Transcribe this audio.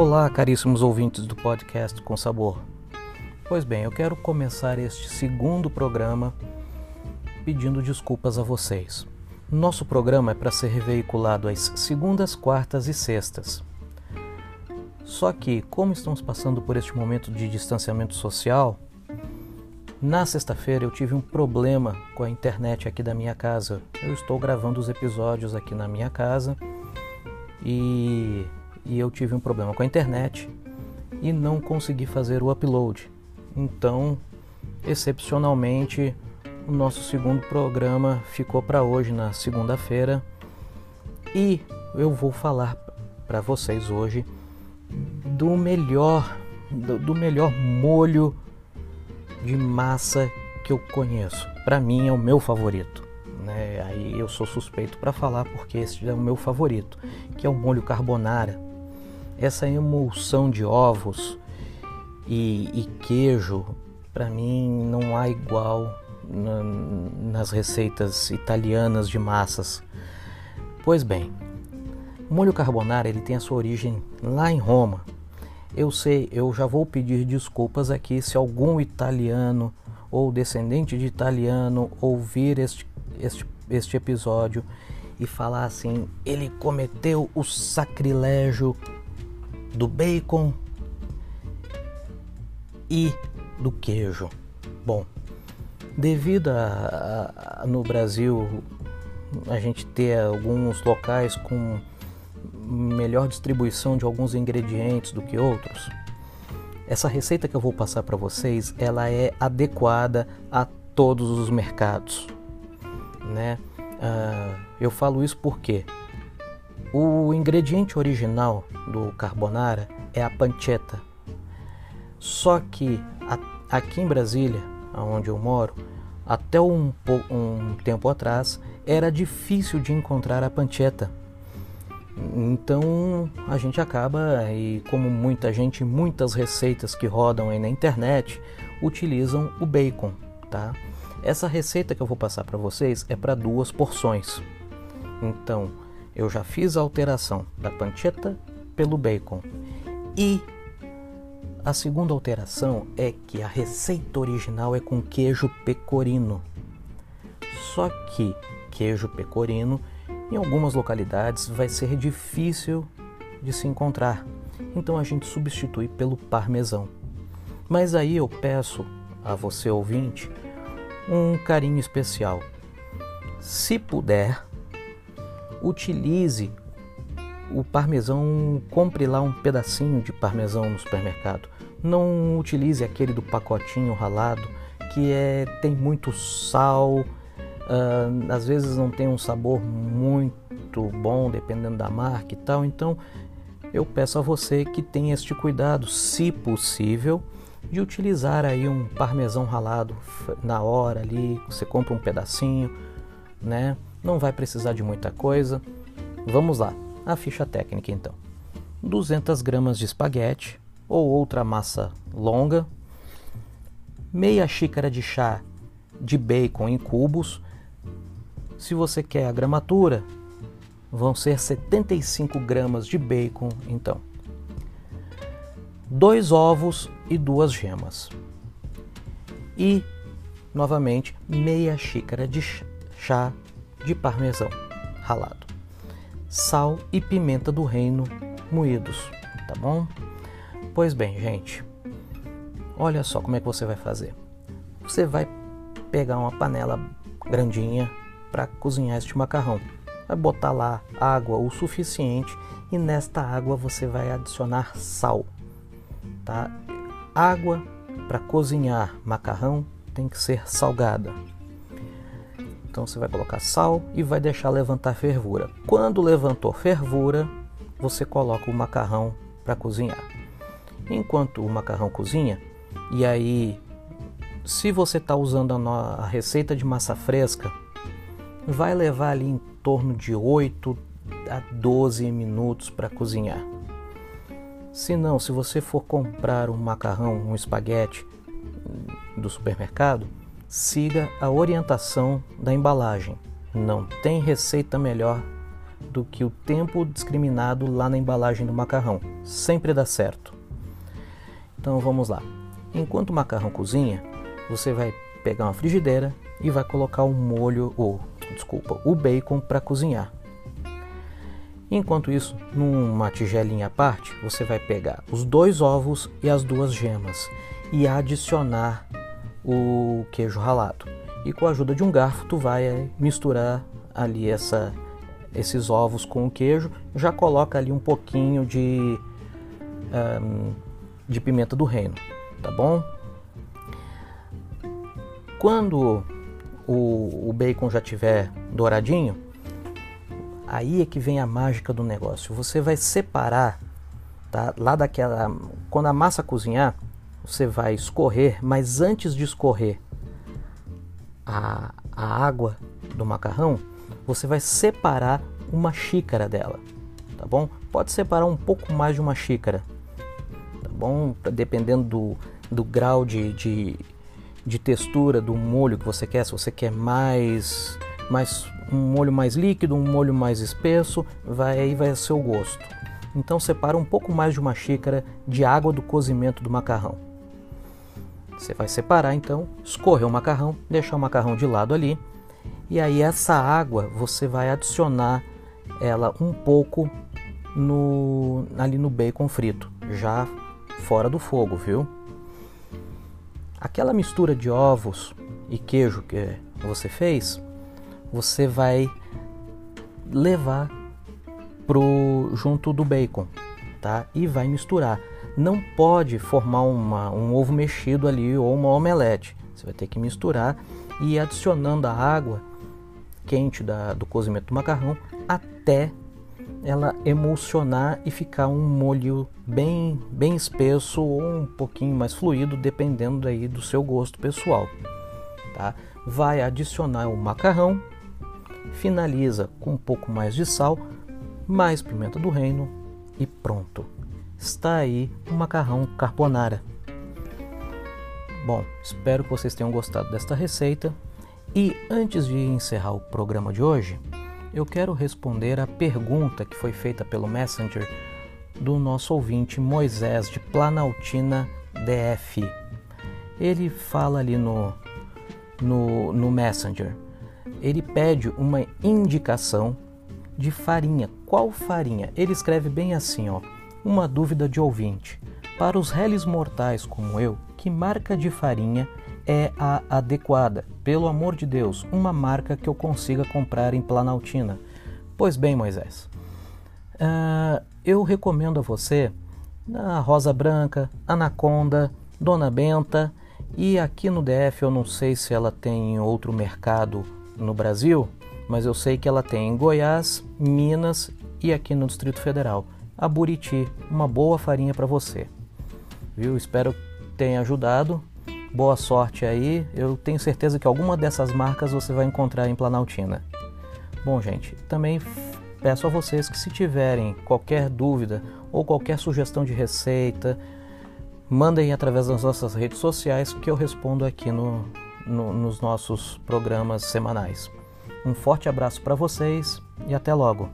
Olá, caríssimos ouvintes do podcast Com Sabor. Pois bem, eu quero começar este segundo programa pedindo desculpas a vocês. Nosso programa é para ser veiculado às segundas, quartas e sextas. Só que, como estamos passando por este momento de distanciamento social, na sexta-feira eu tive um problema com a internet aqui da minha casa. Eu estou gravando os episódios aqui na minha casa e, e eu tive um problema com a internet e não consegui fazer o upload. Então, excepcionalmente, o nosso segundo programa ficou para hoje, na segunda-feira, e eu vou falar para vocês hoje do melhor, do, melhor molho de massa que eu conheço. Para mim é o meu favorito. Né? Aí eu sou suspeito para falar porque esse é o meu favorito, que é o molho carbonara. Essa emulsão de ovos e, e queijo, para mim não há igual na, nas receitas italianas de massas. Pois bem, o molho carbonara ele tem a sua origem lá em Roma, eu sei, eu já vou pedir desculpas aqui se algum italiano ou descendente de italiano ouvir este, este, este episódio e falar assim: ele cometeu o sacrilégio do bacon e do queijo. Bom, devido a, a, no Brasil a gente ter alguns locais com melhor distribuição de alguns ingredientes do que outros. Essa receita que eu vou passar para vocês, ela é adequada a todos os mercados, né? Uh, eu falo isso porque o ingrediente original do carbonara é a pancetta. Só que a, aqui em Brasília, onde eu moro, até um, um tempo atrás era difícil de encontrar a pancetta então a gente acaba, e como muita gente, muitas receitas que rodam aí na internet utilizam o bacon, tá? Essa receita que eu vou passar para vocês é para duas porções. Então eu já fiz a alteração da pancetta pelo bacon. E a segunda alteração é que a receita original é com queijo pecorino. Só que queijo pecorino em algumas localidades vai ser difícil de se encontrar, então a gente substitui pelo parmesão. Mas aí eu peço a você ouvinte um carinho especial. Se puder, utilize o parmesão, compre lá um pedacinho de parmesão no supermercado. Não utilize aquele do pacotinho ralado que é tem muito sal, Uh, às vezes não tem um sabor muito bom, dependendo da marca e tal. Então eu peço a você que tenha este cuidado, se possível, de utilizar aí um parmesão ralado na hora ali. Você compra um pedacinho, né? Não vai precisar de muita coisa. Vamos lá, a ficha técnica então: 200 gramas de espaguete ou outra massa longa, meia xícara de chá de bacon em cubos se você quer a gramatura, vão ser 75 gramas de bacon, então. Dois ovos e duas gemas. E, novamente, meia xícara de chá de parmesão ralado. Sal e pimenta do reino moídos, tá bom? Pois bem, gente, olha só como é que você vai fazer. Você vai pegar uma panela grandinha, para cozinhar este macarrão. Vai botar lá água o suficiente e nesta água você vai adicionar sal. Tá? Água para cozinhar macarrão tem que ser salgada. Então você vai colocar sal e vai deixar levantar fervura. Quando levantou fervura, você coloca o macarrão para cozinhar. Enquanto o macarrão cozinha, e aí, se você está usando a, receita de massa fresca, vai levar ali em torno de 8 a 12 minutos para cozinhar. Se não, se você for comprar um macarrão, um espaguete do supermercado, siga a orientação da embalagem. Não tem receita melhor do que o tempo discriminado lá na embalagem do macarrão. Sempre dá certo. Então vamos lá. Enquanto o macarrão cozinha, você vai pegar uma frigideira e vai colocar o molho, ou desculpa, o bacon para cozinhar. Enquanto isso, numa tigelinha à parte, você vai pegar os dois ovos e as duas gemas e adicionar o queijo ralado. E com a ajuda de um garfo, tu vai eh, misturar ali essa, esses ovos com o queijo. Já coloca ali um pouquinho de, um, de pimenta do reino, tá bom? Quando o, o bacon já tiver douradinho, aí é que vem a mágica do negócio. Você vai separar, tá? Lá daquela, quando a massa cozinhar, você vai escorrer, mas antes de escorrer a, a água do macarrão, você vai separar uma xícara dela, tá bom? Pode separar um pouco mais de uma xícara, tá bom? Dependendo do, do grau de, de, de textura do molho que você quer, se você quer mais, mais um molho mais líquido, um molho mais espesso, vai aí vai ser o gosto. Então separa um pouco mais de uma xícara de água do cozimento do macarrão. Você vai separar então, escorrer o macarrão, deixar o macarrão de lado ali, e aí essa água você vai adicionar ela um pouco no ali no bacon frito, já fora do fogo, viu? Aquela mistura de ovos e queijo que você fez, você vai levar pro junto do bacon, tá? E vai misturar. Não pode formar uma, um ovo mexido ali ou uma omelete. Você vai ter que misturar e ir adicionando a água quente da, do cozimento do macarrão até ela emulsionar e ficar um molho bem, bem espesso ou um pouquinho mais fluido, dependendo aí do seu gosto pessoal. Tá? Vai adicionar o macarrão, finaliza com um pouco mais de sal, mais pimenta do reino e pronto. Está aí o macarrão carbonara. Bom, espero que vocês tenham gostado desta receita. E antes de encerrar o programa de hoje, eu quero responder a pergunta que foi feita pelo Messenger do nosso ouvinte Moisés de Planaltina DF. Ele fala ali no, no, no Messenger. Ele pede uma indicação de farinha. Qual farinha? Ele escreve bem assim, ó. Uma dúvida de ouvinte. Para os réis mortais como eu, que marca de farinha é a adequada. Pelo amor de Deus, uma marca que eu consiga comprar em Planaltina. Pois bem, Moisés, uh, eu recomendo a você a Rosa Branca, Anaconda, Dona Benta e aqui no DF eu não sei se ela tem outro mercado no Brasil, mas eu sei que ela tem em Goiás, Minas e aqui no Distrito Federal. A Buriti, uma boa farinha para você. Viu? Espero que tenha ajudado Boa sorte aí. Eu tenho certeza que alguma dessas marcas você vai encontrar em Planaltina. Bom, gente, também peço a vocês que se tiverem qualquer dúvida ou qualquer sugestão de receita, mandem através das nossas redes sociais que eu respondo aqui no, no, nos nossos programas semanais. Um forte abraço para vocês e até logo!